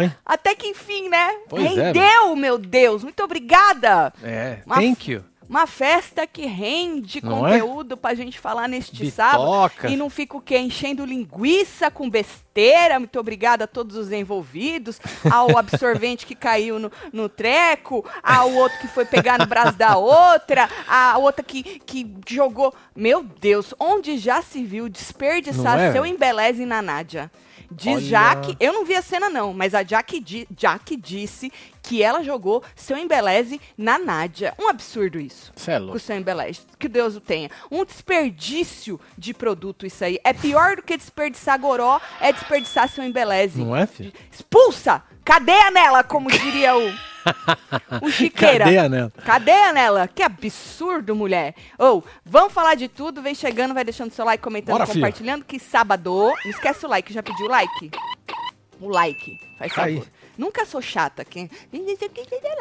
Hein? Até que enfim, né? Pois é, Rendeu, meu Deus. Muito obrigada. É, Uma thank you. Uma festa que rende Não é? conteúdo pra gente falar neste Bitoca. sábado. E não fica o quê? Enchendo linguiça com besteira. Muito obrigada a todos os envolvidos. Ao absorvente que caiu no, no treco. Ao outro que foi pegar no braço da outra. A outra que, que jogou. Meu Deus, onde já se viu desperdiçar é? seu embeleze na Nádia? Diz Olha. Jaque, eu não vi a cena não, mas a Jaque, di, Jaque disse que ela jogou seu embeleze na Nádia. Um absurdo isso. Cê é Com o louco. seu embeleze. Que Deus o tenha. Um desperdício de produto isso aí. É pior do que desperdiçar goró, é desperdiçar seu embeleze. Não é, filho? Expulsa! Cadeia nela, como diria o, o Chiqueira. Cadeia nela. Cadeia nela. Que absurdo, mulher. Ou, vamos falar de tudo. Vem chegando, vai deixando seu like, comentando, Bora, compartilhando. Que sábado. Não esquece o like. Já pediu o like? O like. Faz aí. favor. Nunca sou chata. Quem...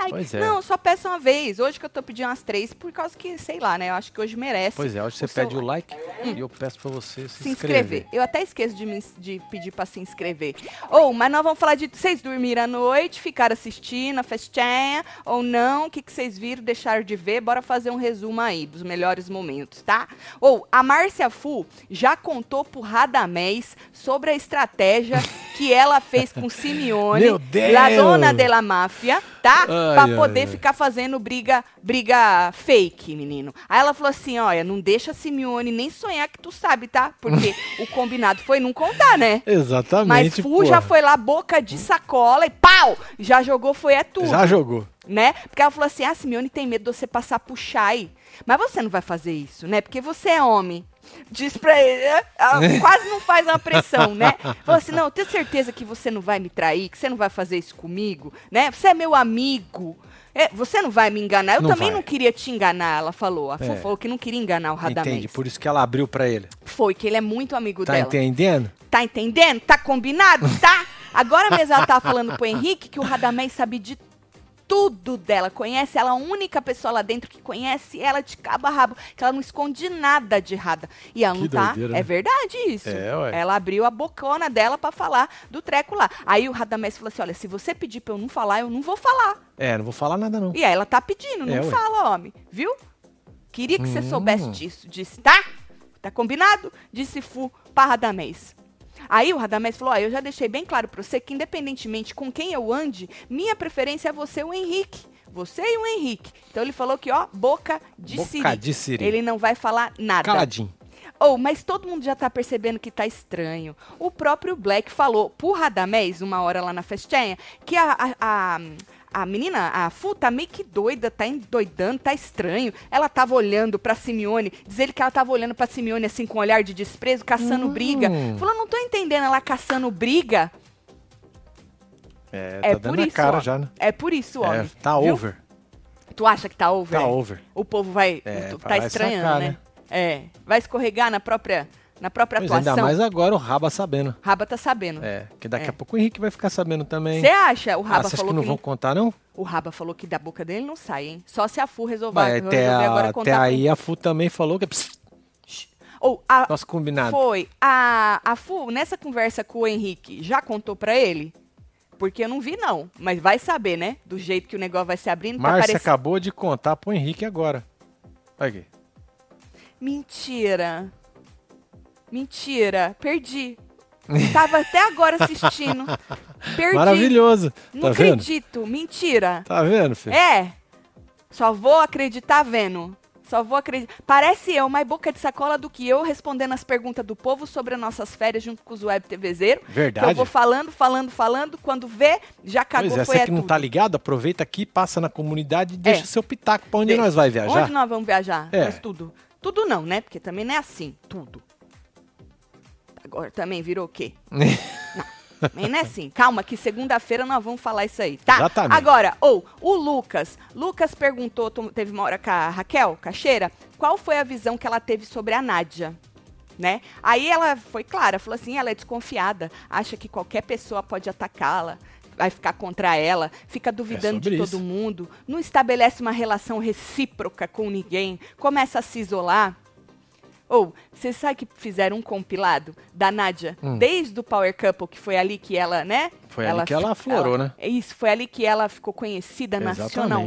Pois é. Não, só peço uma vez. Hoje que eu tô pedindo umas três, por causa que, sei lá, né? Eu acho que hoje merece. Pois é, hoje você o pede o like e eu peço pra você se, se inscrever. Eu até esqueço de, me, de pedir pra se inscrever. Ou, mas nós vamos falar de vocês dormiram à noite, ficaram assistindo a festinha, ou não, o que, que vocês viram, deixaram de ver, bora fazer um resumo aí dos melhores momentos, tá? Ou, a Márcia Fu já contou pro Radamés sobre a estratégia que ela fez com Simeone, Meu Deus! La dona de la máfia, tá? Ai, pra ai, poder ai. ficar fazendo briga, briga fake, menino. Aí ela falou assim, olha, não deixa a Simeone nem sonhar que tu sabe, tá? Porque o combinado foi não contar, né? Exatamente. Mas Fu porra. já foi lá, boca de sacola e pau! Já jogou, foi é tudo. Já jogou. Né? Porque ela falou assim, ah, Simeone tem medo de você passar pro Chay. Mas você não vai fazer isso, né? Porque você é homem. Diz pra ele? Ela quase não faz uma pressão, né? Falou assim, não, eu tenho certeza que você não vai me trair, que você não vai fazer isso comigo, né? Você é meu amigo. É, você não vai me enganar. Eu Não também vai. não queria te enganar, ela falou. A É. falou que não queria enganar o Radamés. Entende? Por isso que ela abriu pra ele. Foi, que ele é muito amigo Tá dela. entendendo? Tá entendendo? Tá combinado? Tá? Agora mesmo ela tá falando pro Henrique que o Radamés sabe de tudo dela. Conhece ela, a única pessoa lá dentro que conhece ela de cabo a rabo. Que ela não esconde nada de errada. E ela Que não tá. doideira, É né? verdade isso. É, ué. Ela abriu a bocona dela pra falar do treco lá. Aí o Radamés falou assim: olha, se você pedir pra eu não falar, eu não vou falar. É, não vou falar nada não. E aí ela tá pedindo, não É, fala, homem. Viu? Queria que você Hum. soubesse disso. Disse, tá? Tá combinado? Disse Fu pra Radamés. Aí o Radamés falou: ó, eu já deixei bem claro pra você que, independentemente com quem eu ande, minha preferência é você o Henrique. Você e o Henrique. Então ele falou que, ó, boca de Boca siri. de siri. Ele não vai falar nada. Caladinho. Oh, mas todo mundo já tá percebendo que tá estranho. O próprio Black falou pro Radamés, uma hora lá na festinha, que a, a, a, a menina, a Fu, tá meio que doida, tá endoidando, tá estranho. Ela tava olhando pra Simeone, diz ele que ela tava olhando pra Simeone assim com um olhar de desprezo, caçando Hum. briga. Falou, não tô entendendo ela caçando briga. É, É tá por dando a isso, cara ó. já, né? É por isso, É, homem. tá Viu? over. Tu acha que tá over? Tá é? over. O povo vai, É, tá vai estranhando, sacar, né? né? É, vai escorregar na própria, na própria Pois atuação. ainda mais agora o Raba sabendo. Raba tá sabendo. É, que daqui É. a pouco o Henrique vai ficar sabendo também. Você acha? O Ah, Raba acha falou que não que, vão não- contar, não? o Raba falou que da boca dele não sai, hein? Só se a Fu resolver, Vai, resolver até, agora contar até aí a Fu também falou que é Ou a nosso combinado. foi a a Fu nessa conversa com o Henrique já contou pra ele? Porque eu não vi não, mas vai saber, né? Do jeito que o negócio vai se abrindo, tá Márcia parecendo acabou de contar pro Henrique agora. Olha aqui. Mentira. Mentira, perdi. Tava até agora assistindo. Perdi. Maravilhoso. Não tá vendo? acredito. Mentira. Tá vendo, filho? É. Só vou acreditar vendo. Só vou acreditar. Parece eu, mais boca de sacola do que eu respondendo as perguntas do povo sobre as nossas férias junto com os web TVzeiro. Que Verdade. eu vou falando, falando, falando. Quando vê, já cagou, Pois é, foi você é que não tudo. tá ligado, aproveita aqui, passa na comunidade e deixa É. seu pitaco pra onde Deixa. nós vai viajar. Onde nós vamos viajar? É. Nós tudo. Tudo não, né? Porque também não é assim. Tudo. Agora também virou o quê? Também não é assim. Calma, que segunda-feira nós vamos falar isso aí, tá? Exatamente. Agora, ou, o Lucas. Lucas perguntou, teve uma hora com a Raquel Cacheira, qual foi a visão que ela teve sobre a Nádia? Né? Aí ela foi clara, falou assim, ela é desconfiada, acha que qualquer pessoa pode atacá-la, vai ficar contra ela, fica duvidando de sobre todo isso. mundo, não estabelece uma relação recíproca com ninguém, começa a se isolar. Ou, você sabe que fizeram um compilado da Nádia, Hum. desde o Power Couple, que foi ali que ela, né? Foi ali que ela aflorou, né? É Isso, foi ali que ela ficou conhecida Exatamente.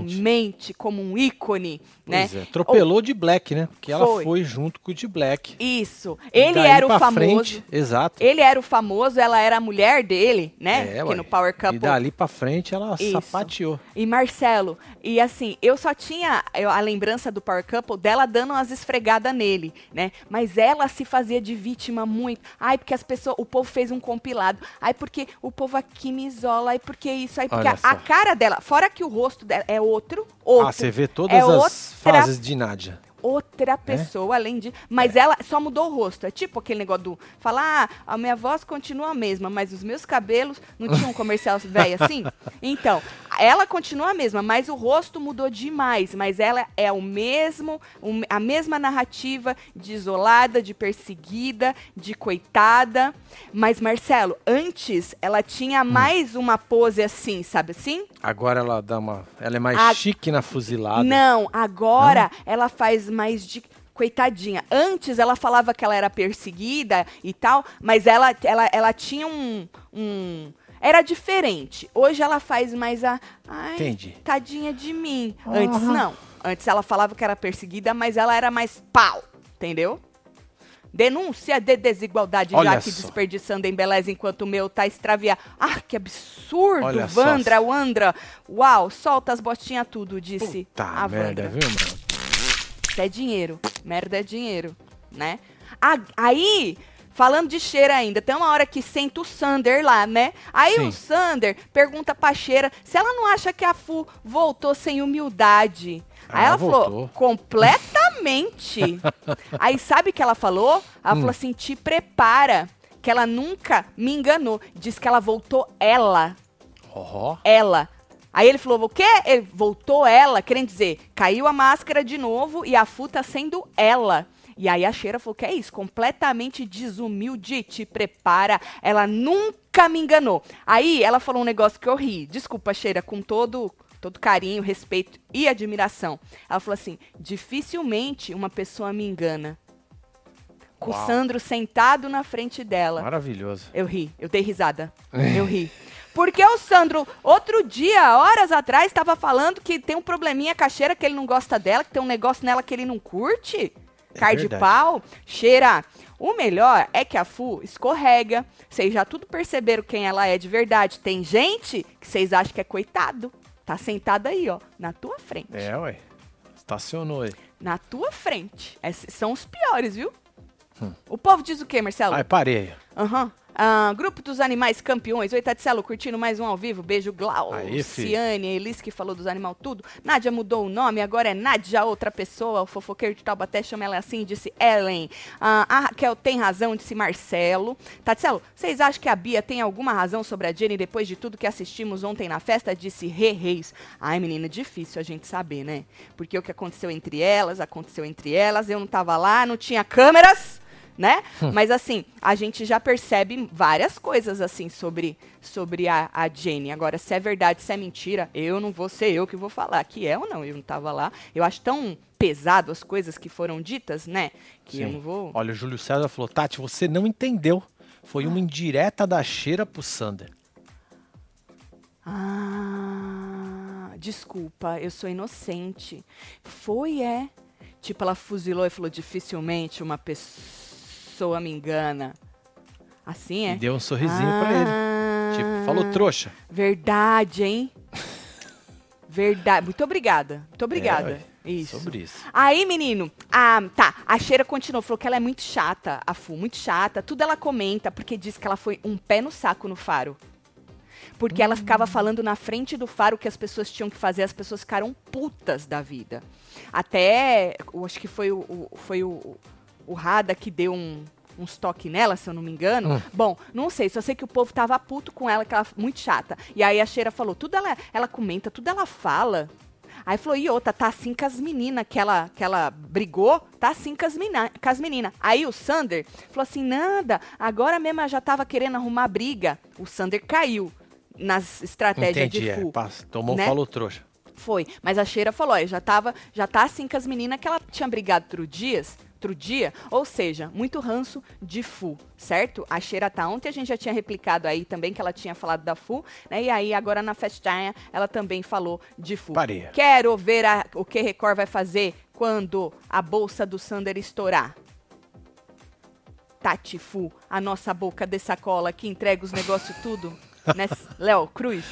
nacionalmente como um ícone, né? Pois é, atropelou o de Black, né? Porque ela Foi. foi junto com o de Black. Isso. Ele era o famoso. frente, exato. Ele era o famoso, ela era a mulher dele, né? É, Porque no Power Couple. E dali pra frente ela Isso. sapateou. E Marcelo, e assim, eu só tinha a lembrança do Power Couple dela dando umas esfregadas nele, né? Mas ela se fazia de vítima muito. Ai, porque as pessoas, o povo fez um compilado. Ai, porque o povo aqui me isola. Ai, porque isso. Ai, porque a, a cara dela, fora que o rosto dela é outro, outro. Ah, você vê todas É as outra- fases de Nádia. outra pessoa, além de. Mas ela só mudou o rosto. É tipo aquele negócio do. Falar, ah, a minha voz continua a mesma, mas os meus cabelos. Não tinha um comercial velho assim? Então, ela continua a mesma, mas o rosto mudou demais. Mas ela é o mesmo, o- a mesma narrativa de isolada, de perseguida, de coitada. Mas, Marcelo, antes ela tinha mais uma pose assim, sabe assim? Agora ela dá uma. Ela é mais A- chique na fuzilada. Não, agora ela faz mais de coitadinha. Antes ela falava que ela era perseguida e tal, mas ela, ela, ela tinha um, um- Era diferente. Hoje ela faz mais a. Ai, Entendi. tadinha de mim. Antes Aham. não. Antes ela falava que era perseguida, mas ela era mais pau. Entendeu? Denúncia de desigualdade, Olha já que só. desperdiçando em beleza enquanto o meu tá extraviado. Ah, que absurdo, Olha só. Vandra, Wandra. Uau, solta as botinhas tudo, disse Puta a merda, viu, mano? Isso é dinheiro. Merda é dinheiro, né? Ah, aí, falando de cheira ainda, tem uma hora que senta o Sander lá, né? Aí Sim. o Sander pergunta pra cheira se ela não acha que a Fu voltou sem humildade. Aí Ah, ela voltou. falou, completamente. aí sabe o que ela falou? Hum. Ela falou assim, te prepara, que ela nunca me enganou. Diz que ela voltou ela Ó, ela. Aí ele falou, o quê? Ele voltou ela, querendo dizer, caiu a máscara de novo e a Fu tá sendo ela. E aí a Cheira falou, que é isso? Completamente desumilde, te prepara. Ela nunca me enganou. Aí ela falou um negócio que eu ri. Desculpa, Cheira, com todo, todo carinho, respeito e admiração. Ela falou assim, dificilmente uma pessoa me engana. Com o. Sandro sentado na frente dela. maravilhoso. Eu ri, eu dei risada. Eu ri. Porque o Sandro, outro dia, horas atrás, estava falando que tem um probleminha com a cheira, que ele não gosta dela, que tem um negócio nela que ele não curte. É Car de pau. Cheira. O melhor é que a Fu escorrega. Vocês já tudo perceberam quem ela é de verdade. Tem gente que vocês acham que é coitado. Tá sentado aí, ó, na tua frente. É, ué. Estacionou aí. Na tua frente. Esses são os piores, viu? O povo diz o quê, Marcelo? Ai, parei. Aham. Ah, grupo dos Animais Campeões. Oi, Tatselo, curtindo mais um ao vivo. Beijo, Glau. Aí. Ciane, Elis, que falou dos animal tudo. Nádia mudou o nome, agora é Nádia, outra pessoa. O fofoqueiro de Taubaté chama ela assim, disse Ellen. Ah, a Raquel tem razão, disse Marcelo. Tatselo, vocês acham que a Bia tem alguma razão sobre a Jenny depois de tudo que assistimos ontem na festa? Disse Re Reis. Ai, menina, difícil a gente saber, né? Porque o que aconteceu entre elas, aconteceu entre elas. Eu não tava lá, não tinha câmeras né? Mas assim, a gente já percebe várias coisas assim sobre, sobre a, a Jenny. Agora, se é verdade, se é mentira, eu não vou ser eu que vou falar que é ou não. Eu não tava lá. Eu acho tão pesado as coisas que foram ditas, né? Que eu Sim. não vou. Olha, o Júlio César falou, Tati, você não entendeu. Foi uma indireta da cheira pro Sander. Ah, desculpa, eu sou inocente. Foi, é. Tipo, ela fuzilou e falou: dificilmente uma pessoa me engana. Assim é? E deu um sorrisinho pra ele. Ah, Tipo, falou trouxa. Verdade, hein? Verdade. Muito obrigada. Muito obrigada. É, ué, isso. Sobre isso. Aí, menino, a, tá, a Cheira continuou, falou que ela é muito chata, a Fu, muito chata. Tudo ela comenta, porque diz que ela foi um pé no saco no faro. Porque ela ficava falando na frente do faro que as pessoas tinham que fazer, as pessoas ficaram putas da vida. Até, acho que foi o, o- foi o, o Rada que deu um, uns toques nela, se eu não me engano. Hum. Bom, não sei, só sei que o povo tava puto com ela, que ela muito chata. E aí a Cheira falou, tudo ela, ela comenta, tudo ela fala. Aí falou, e outra, tá assim com as meninas que ela, que ela brigou, tá assim com as, mina, com as meninas. Aí o Sander falou assim, nada, agora mesmo ela já tava querendo arrumar briga. O Sander caiu nas estratégias Entendi, de é. Fu. passa, Tomou, né? falou trouxa. Foi, mas a Cheira falou, ó, já tava, já tá assim com as meninas que ela tinha brigado outro dias, outro dia, ou seja, muito ranço de Fu, certo? A Cheira tá ontem, a gente já tinha replicado aí também que ela tinha falado da Fu, né? E aí agora na festinha ela também falou de Fu. Pareia. Quero ver a- o que Record vai fazer quando a bolsa do Sander estourar. Tati Fu, a nossa boca de sacola que entrega os negócios tudo, né? Léo Cruz.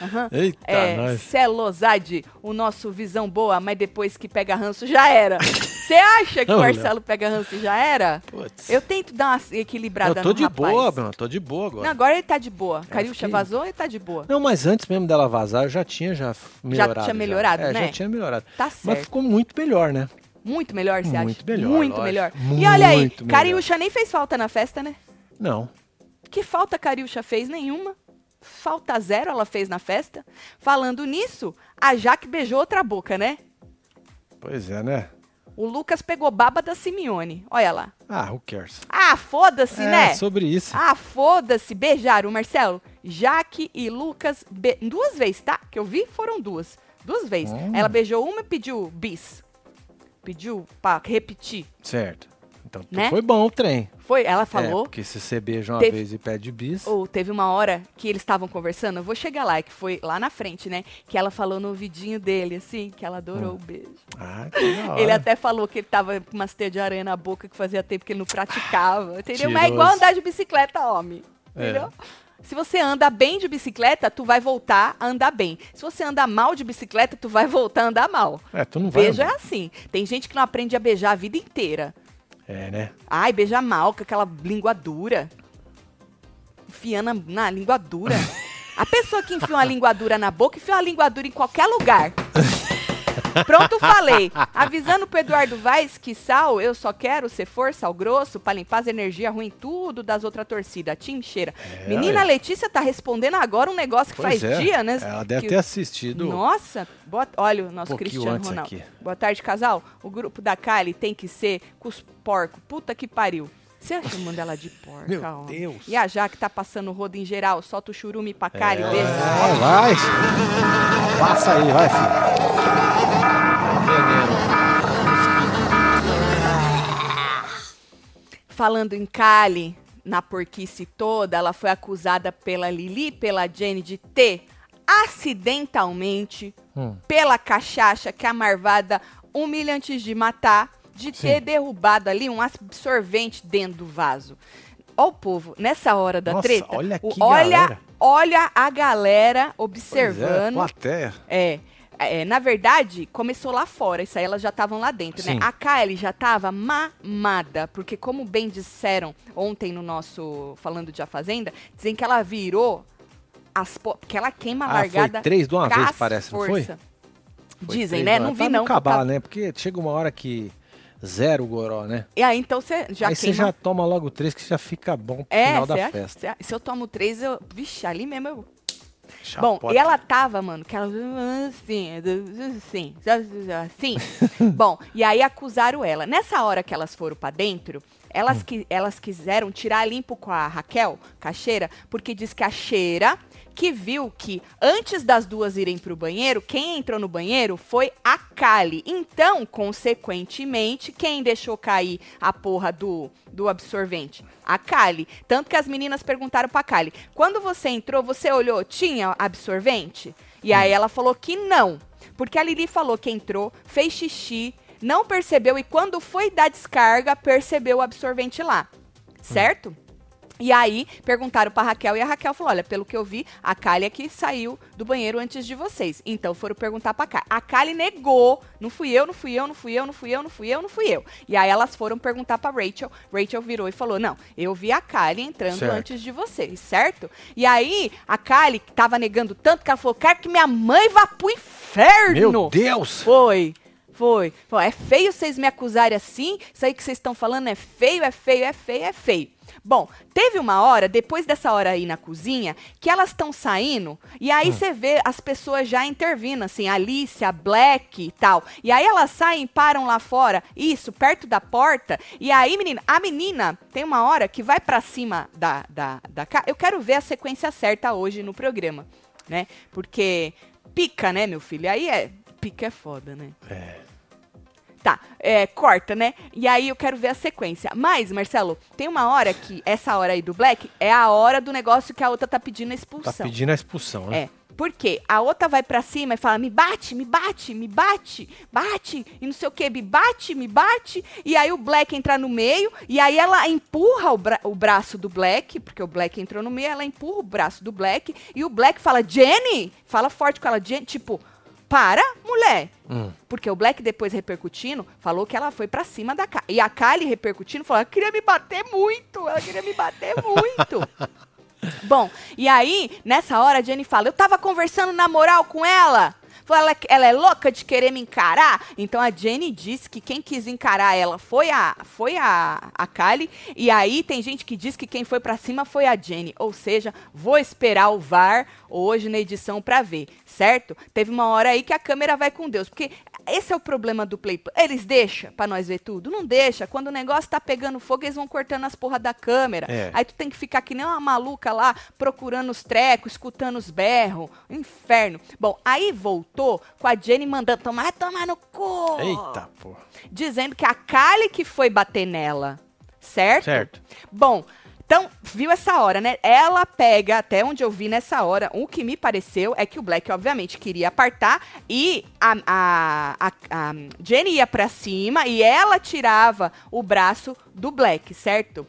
Aham. Eita, É, nós. Celosade, o nosso visão boa, mas depois que pega ranço já era. Você acha que o Não, Marcelo pega ranço e já era? Putz. Eu tento dar uma equilibrada Eu tô de rapaz. boa, Bruno. Tô de boa agora. Não, agora ele tá de boa. Cariúcha fiquei- vazou e tá de boa. Não, mas antes mesmo dela vazar, eu já tinha já melhorado. tinha melhorado, É, né? Já tinha melhorado. Tá Mas certo. ficou muito melhor, né? Muito melhor, você acha? Muito melhor, Muito lógico. melhor. E Muito olha aí. Cariúcha nem fez falta na festa, né? Não. Que falta Cariúcha fez? Nenhuma. Falta zero ela fez na festa. Falando nisso, a Jaque beijou outra boca, né? Pois é, né? O Lucas pegou baba da Simeone. Olha lá. Ah, who cares? Ah, foda-se, é, né? sobre isso. Ah, foda-se. Beijaram, Marcelo. Jaque e Lucas. be- Duas vezes, tá? Que eu vi foram duas. Duas vezes. Hum. Ela beijou uma e pediu bis. Pediu pra repetir. Certo. Então Né? foi bom o trem. Foi, ela É, falou. porque se você beija uma Teve- vez e pede bis. Ou teve uma hora que eles estavam conversando, eu vou chegar lá, que foi lá na frente, né? Que ela falou no ouvidinho dele, assim, que ela adorou o beijo. Ah, que da hora. Ele até falou que ele tava com umas teias de aranha na boca que fazia tempo que ele não praticava. Entendeu? Mas é igual andar de bicicleta, homem. É. Entendeu? Se você anda bem de bicicleta, tu vai voltar a andar bem. Se você anda mal de bicicleta, tu vai voltar a andar mal. É, tu não vai. Beijo é assim. Tem gente que não aprende a beijar a vida inteira. É, né? Ai, beija mal, com aquela língua dura. Enfiando na, língua dura. A pessoa que enfia uma língua dura na boca, enfia uma língua dura em qualquer lugar. Pronto, falei. Avisando pro Eduardo Vaz que sal, eu só quero ser força ao grosso pra limpar as energias ruins tudo das outras torcidas. Tim cheira. É, Menina ué. Letícia tá respondendo agora um negócio que Pois faz é. dia, né? Ela deve que- ter assistido. nossa, boa, olha o nosso Um Cristiano Ronaldo. aqui. Boa tarde, casal. O grupo da Kali tem que ser com os porcos. Puta que pariu. Você chamando ela de porca, Meu homem? Deus. E a Jaque tá passando rodo em geral. Solta o churume pra Kali. Beijo. É, vai. Passa aí, vai, filho. Falando em Kali, na porquice toda, ela foi acusada pela Lili e pela Jenny de ter acidentalmente, Hum. pela cachaça que a Marvada humilha antes de matar, de ter Sim. derrubado ali um absorvente dentro do vaso. Ó o povo, nessa hora da Nossa, treta, olha o- olha, galera. olha a galera Pois é, observando. plateia. É. é, na verdade, começou lá fora, isso aí elas já estavam lá dentro, Sim. né? A Kylie já tava mamada, porque como bem disseram ontem no nosso Falando de A Fazenda, dizem que ela virou as po- que ela queima a Ah, largada foi três de uma vez, parece, não foi? Foi Dizem, né? Não vi Pra não. eu acabar, tava- né? Porque chega uma hora que zero o goró, né? E aí, então você já aí você já toma logo três que já fica bom pro É, final da acha? festa. Acha? Se eu tomo três, eu. Vixe, ali mesmo eu. Bom, e ela tava, mano, que ela assim, assim, assim. Bom, e aí acusaram ela. Nessa hora que elas foram pra dentro, elas, que, elas quiseram tirar limpo com a Raquel, com a Cheira, porque diz que a Cheira que viu que antes das duas irem pro banheiro, quem entrou no banheiro foi a Kali. Então, consequentemente, quem deixou cair a porra do, do absorvente? A Kali. Tanto que as meninas perguntaram pra Kali: quando você entrou, você olhou, tinha absorvente? E aí ela falou que não. Porque a Lili falou que entrou, fez xixi, não percebeu e quando foi dar descarga, percebeu o absorvente lá. Certo? E aí, perguntaram pra Raquel e a Raquel falou: Olha, pelo que eu vi, a Kali é que saiu do banheiro antes de vocês. Então foram perguntar pra Kali. A Kali negou: Não fui eu, não fui eu, não fui eu, não fui eu, não fui eu, não fui eu. E aí elas foram perguntar pra Rachel. Rachel virou e falou: Não, eu vi a Kali entrando Certo. antes de vocês, certo? E aí a Kali que tava negando tanto que ela falou: Quero que minha mãe vá pro inferno. Meu Deus! Foi. Foi. Pô, é feio vocês me acusarem assim? Isso aí que vocês estão falando é feio, é feio, é feio, é feio. Bom, teve uma hora, depois dessa hora aí na cozinha, que elas estão saindo e aí você vê as pessoas já intervindo, assim, a Alice, a Black e tal. E aí elas saem, param lá fora, isso, perto da porta. E aí, menina, a menina tem uma hora que vai pra cima da, da, da ca- Eu quero ver a sequência certa hoje no programa, né? Porque pica, né, meu filho? Aí é. Pica é foda, né? É. Tá, é, corta, né? E aí eu quero ver a sequência. Mas, Marcelo, tem uma hora que, essa hora aí do Black, é a hora do negócio que a outra tá pedindo a Tá expulsão. pedindo a expulsão, né? É. Por quê? A outra vai pra cima e fala: me bate, me bate, me bate, bate, e não sei o que, me bate, me bate. E aí o Black entra no meio, e aí ela empurra o, bra- o braço do Black, porque o Black entrou no meio, ela empurra o braço do Black, e o Black fala: Jenny! Fala forte com ela, Jenny, tipo, para, mulher. Hum. Porque o Black, depois repercutindo, falou que ela foi pra cima da Kylie. E a Kylie repercutindo falou: ela queria me bater muito, ela queria me bater muito. Bom, e aí, nessa hora, a Jenny fala: Eu tava conversando na moral com ela. Falou, Ela, ela é louca de querer me encarar? Então a Jenny disse que quem quis encarar ela foi a, foi a, a Kylie. E aí tem gente que diz que quem foi pra cima foi a Jenny. Ou seja, vou esperar o VAR hoje na edição pra ver, certo? Teve uma hora aí que a câmera vai com Deus. Porque esse é o problema do Play. Eles deixam pra nós ver tudo? Não deixa. Quando o negócio tá pegando fogo, eles vão cortando as porra da câmera. É. Aí tu tem que ficar que nem uma maluca lá, procurando os trecos, escutando os berros. Inferno. Bom, aí voltou com a Jenny mandando tomar, tomar no cu. Eita, pô. Dizendo que a Kylie que foi bater nela. Certo? Certo. Bom, então, viu essa hora, né? Ela pega, até onde eu vi nessa hora, o que me pareceu é que o Black, obviamente, queria apartar e a, a, a, a Jenny ia pra cima e ela tirava o braço do Black, certo?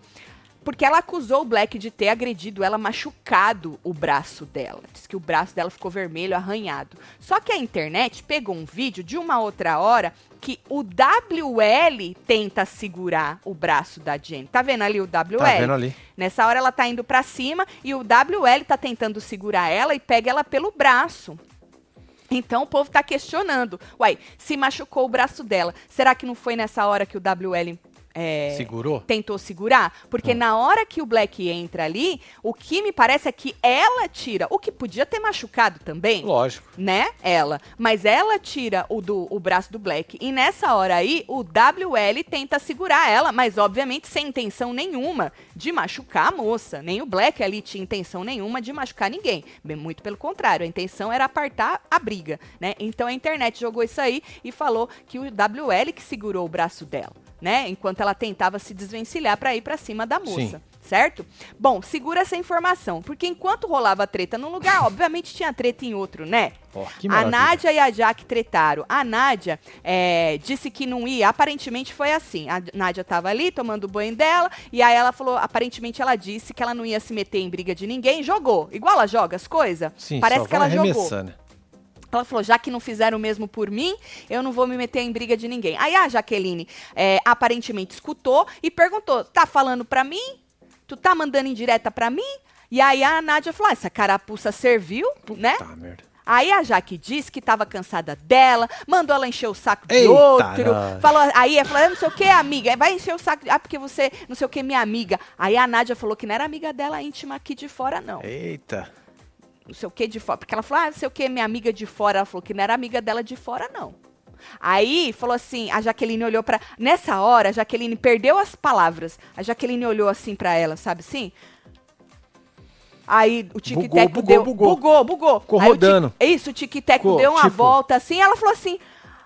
Porque ela acusou o Black de ter agredido ela, machucado o braço dela. Diz que o braço dela ficou vermelho, arranhado. Só que a internet pegou um vídeo de uma outra hora que o WL tenta segurar o braço da Jenny. Tá vendo ali o WL? Tá vendo ali? Nessa hora ela tá indo pra cima e o WL tá tentando segurar ela e pega ela pelo braço. Então o povo tá questionando. Uai, se machucou o braço dela, será que não foi nessa hora que o WL é, Segurou? tentou segurar? Porque na hora que o Black entra ali, o que me parece é que ela tira, o que podia ter machucado também, Lógico. né? Ela. Mas ela tira o, do, o braço do Black. E nessa hora aí, o WL tenta segurar ela, mas obviamente sem intenção nenhuma de machucar a moça. Nem o Black ali tinha intenção nenhuma de machucar ninguém. Bem, muito pelo contrário, a intenção era apartar a briga, né? Então a internet jogou isso aí e falou que o WL que segurou o braço dela, né? Enquanto ela tentava se desvencilhar para ir para cima da moça. Sim. Certo? Bom, segura essa informação, porque enquanto rolava treta num lugar, obviamente tinha treta em outro, né? Que a. Nádia e a Jaque tretaram. A Nádia é, disse que não ia. Aparentemente foi assim. A Nádia tava ali tomando o banho dela. E aí ela falou. Aparentemente ela disse que ela não ia se meter em briga de ninguém. Jogou. Igual ela joga as coisas. Sim, Parece que ela jogou. Ela falou, já que não fizeram o mesmo por mim, eu não vou me meter em briga de ninguém. Aí a Jaqueline é, aparentemente escutou e perguntou: tá falando pra mim? Tu tá mandando indireta pra mim? E aí a Nádia falou: ah, essa carapuça serviu, né? Tá, merda. Aí a Jaque disse que tava cansada dela, mandou ela encher o saco de Eita, outro. nós. Falou, aí ela falou, "Ah, não sei o que, amiga. Vai encher o saco. de- Ah, porque você, não sei o que, minha amiga. Aí a Nádia falou que não era amiga dela íntima aqui de fora, não. Eita. Não sei o que de fora. Porque ela falou, ah, não sei o que, minha amiga de fora. Ela falou que não era amiga dela de fora, não. Aí falou assim, a Jaqueline olhou pra. Nessa hora, a Jaqueline perdeu as palavras. A Jaqueline olhou assim pra ela, sabe assim? Aí o tic-tac bugou, deu. bugou. bugou, bugou. Ficou rodando. tic- Isso, o tic-tac Ficou, deu uma tipo- volta assim. Ela falou assim: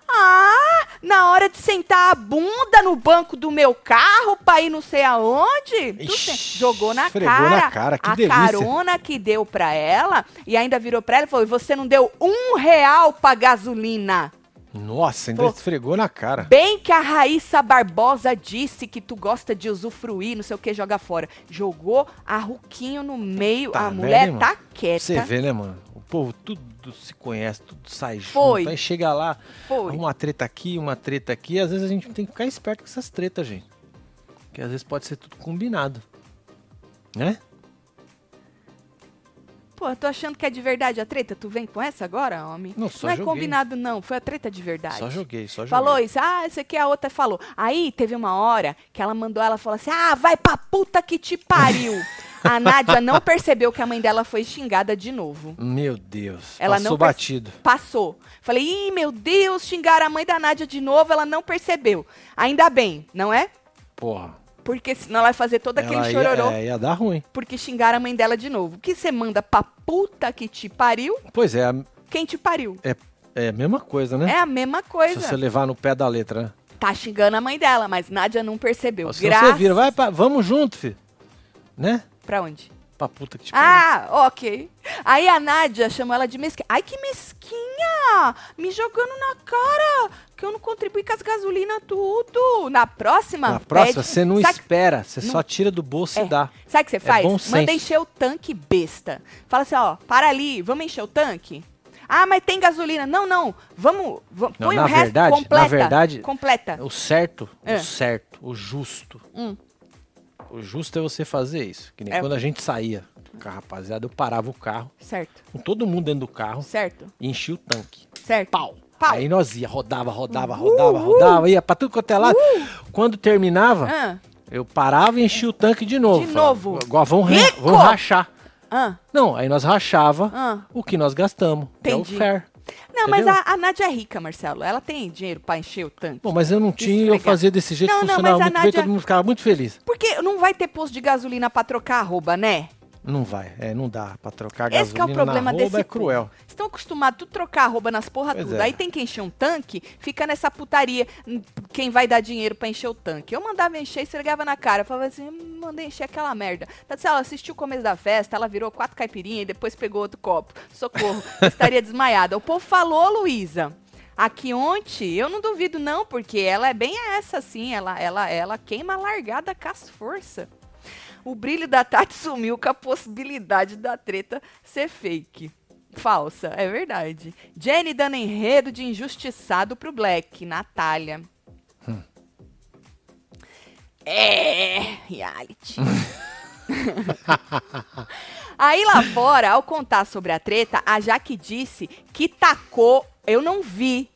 Ah, na hora de sentar a bunda no banco do meu carro pra ir não sei aonde. Ixi, jogou na cara. na cara, que a delícia. carona que deu pra ela e ainda virou pra ela e falou: "E você não deu um real pra gasolina. Nossa, ainda Pô. esfregou na cara. Bem que a Raíssa Barbosa disse que tu gosta de usufruir, não sei o que, joga fora. Jogou a Ruquinho no meio, Tá a merda, mulher hein, tá quieta. Você vê, né, mano? Povo tudo se conhece, tudo sai Foi. junto. Aí chega lá, Foi. uma treta aqui, uma treta aqui. Às vezes a gente tem que ficar esperto com essas tretas, gente. Porque às vezes pode ser tudo combinado. Né? Pô, tô achando que é de verdade a treta. Tu vem com essa agora, homem? Não, só não é joguei. combinado, não. Foi a treta de verdade. Só joguei, só joguei. Falou isso, ah, isso aqui a outra falou. Aí teve uma hora que ela mandou ela falar assim: ah, vai pra puta que te pariu. a Nádia não percebeu que a mãe dela foi xingada de novo. Meu Deus. Ela passou não batido. Passou. Falei, ih, meu Deus, xingaram a mãe da Nádia de novo, ela não percebeu. Ainda bem, não é? Porra. Porque senão ela vai fazer todo aquele ela chororô. ia, é, ia dar ruim. Porque xingaram a mãe dela de novo. Que você manda pra puta que te pariu, Pois é, a- quem te pariu? é, é a mesma coisa, né? É a mesma Se coisa. você levar no pé da letra, né? tá xingando a mãe dela, mas Nádia não percebeu. Se você Graças... vira, vai pra, vamos junto, filho. Né? Pra onde? Pra puta que te. Ah, ok. Aí a Nádia chamou ela de mesquinha. Ai, que mesquinha! Me jogando na cara que eu não contribuí com as gasolina tudo. Na próxima, Na próxima, pede- você não Sabe- espera, você só tira do bolso É. e dá. Sabe o que você faz? bom Manda senso. encher o tanque besta. Fala assim, ó, para ali, vamos encher o tanque? Ah, mas tem gasolina. Não, não, vamos, va- Não, põe na o resto, verdade- na completa. verdade- Completa. O certo, É. o certo, o justo. Hum. O justo é você fazer isso. Que nem É. quando a gente saía com a rapaziada, eu parava o carro, Certo, com todo mundo dentro do carro, certo, e enchia o tanque. certo. Pau. Pau. Aí nós ia, rodava, rodava, rodava, rodava, ia pra tudo quanto é lado. Quando terminava, Ah, eu parava e enchia o tanque de novo. De Falava, novo. Agora ra- Rico! vamos rachar. ah. Não, aí nós rachava Ah. o que nós gastamos. que É o Entendi. fair. Não, mas a, a Nádia é rica, Marcelo. Ela tem dinheiro pra encher o tanque. Bom, mas eu não tinha, eu fazia desse jeito, Não, não, funcionava mas a muito bem, Nádia- todo mundo ficava muito feliz. Porque não vai ter posto de gasolina pra trocar arroba, né? Não vai, é, não dá pra trocar Esse que é o gasolina problema na desse é cruel. Estão acostumados a tudo trocar arroba nas porra Pois tudo. é. Aí tem que encher um tanque, fica nessa putaria. Quem vai dar dinheiro pra encher o tanque? Eu mandava encher e esfregava na cara. Eu falava assim, "Hum, mandei encher aquela merda. Tá ela assistiu o começo da festa, ela virou quatro caipirinhas e depois pegou outro copo. Socorro, estaria desmaiada. O povo falou, Luísa. Aqui ontem, eu não duvido não, porque ela é bem essa assim, ela ela ela queima largada com as forças. O brilho da Tati sumiu com a possibilidade da treta ser fake. Falsa, é verdade. Jenny dando enredo de injustiçado pro Black. Natália. É, reality. Aí lá fora, ao contar sobre a treta, a Jaque disse que tacou, eu não vi,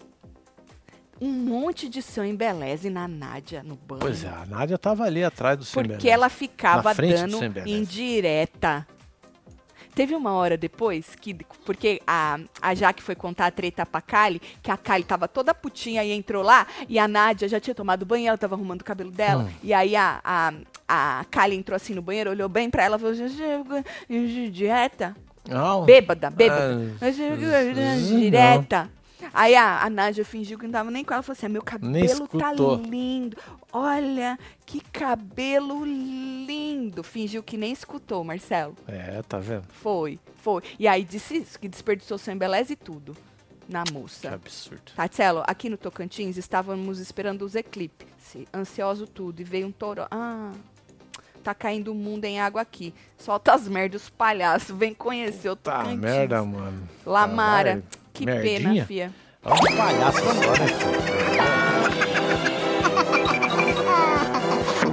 um monte de seu embeleze na Nádia no banho. Pois é, a Nádia tava ali atrás do seu Porque embeleze. ela ficava dando indireta. Teve uma hora depois que. Porque a, a Jaque foi contar a treta pra Kali, que a Kali tava toda putinha e entrou lá, e a Nádia já tinha tomado banho, ela tava arrumando o cabelo dela. Hum. E aí a, a, a Kali entrou assim no banheiro, olhou bem pra ela e falou: dieta. Não. Bêbada, bêbada. Ah, Direta. Aí a, a Nádia fingiu que não tava nem com ela. Falou assim: "Ah, meu cabelo tá lindo. Olha, que cabelo lindo. Fingiu que nem escutou, Marcelo. É, tá vendo? Foi, foi. E aí disse isso, que desperdiçou seu embeleze e tudo na Que moça. absurdo. Tatielo, aqui no Tocantins estávamos esperando os eclipses. Ansioso tudo. E veio um touro. Ah, tá caindo o mundo em água aqui. Solta as merdas, os palhaços. Vem conhecer o Tá Tocantins. merda, mano. Lamara. Caralho. Que Merdinha? pena, fia. É um palhaço agora, né?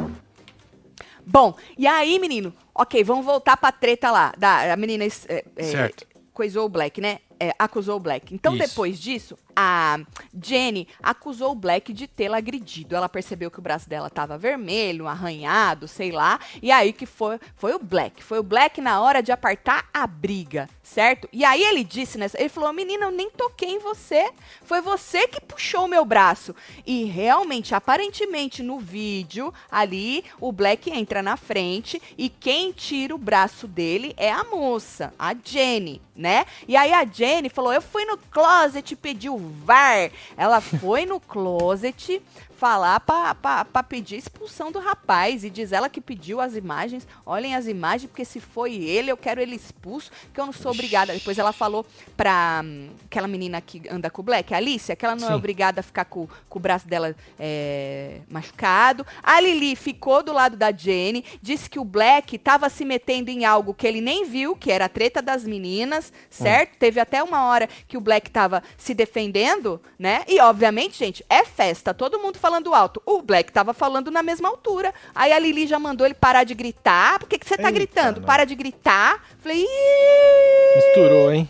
Bom, e aí, menino? Ok, vamos voltar pra treta lá. Da, a menina é, é, coisou o Black, né? É, acusou o Black. Então, Isso. depois disso, a Jenny acusou o Black de tê-la agredido. Ela percebeu que o braço dela tava vermelho, arranhado, sei lá. E aí que foi, foi o Black. Foi o Black na hora de apartar a briga, certo? E aí ele disse nessa. Ele falou: Menina, eu nem toquei em você. Foi você que puxou o meu braço. E realmente, aparentemente, no vídeo ali, o Black entra na frente e quem tira o braço dele é a moça, a Jenny, né? E aí a Jenny falou: Eu fui no closet e pedi o VAR. Ela foi no closet falar pra pedir expulsão do rapaz. E diz ela que pediu as imagens. Olhem as imagens, porque se foi ele, eu quero ele expulso, que eu não sou obrigada. Depois ela falou pra hum, aquela menina que anda com o Black, a Alicia, que ela não é Sim. obrigada a ficar com, com o braço dela é, machucado. A Lili ficou do lado da Jenny, disse que o Black tava se metendo em algo que ele nem viu, que era a treta das meninas, certo? Teve até uma hora que o Black tava se defendendo, né? E obviamente, gente, é festa, todo mundo falando alto. O Black tava falando na mesma altura. Aí a Lili já mandou ele parar de gritar. Por que, que você tá Eita, gritando? nós. Para de gritar. Falei, Ih! Misturou, hein?